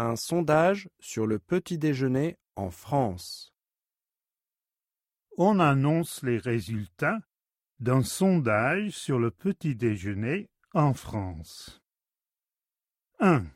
un sondage sur le petit déjeuner en France. On annonce les résultats d'un sondage sur le petit déjeuner en France. 1.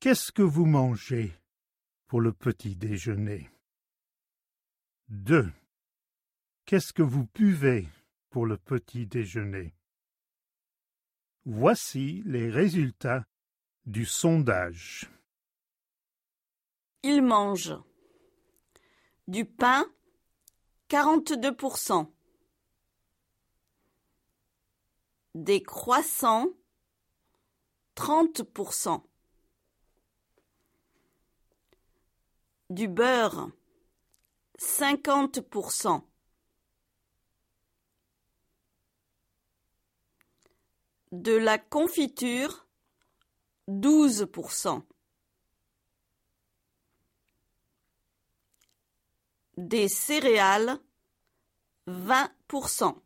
Qu'est-ce que vous mangez pour le petit déjeuner? 2. Qu'est-ce que vous buvez pour le petit déjeuner? Voici les résultats du sondage. Il mange du pain 42%, des croissants 30%, du beurre 50%, de la confiture 12%. Des céréales 20%.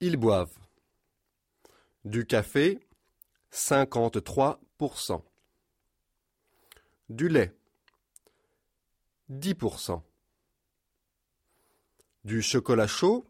Ils boivent du café 53%, du lait 10%, du chocolat chaud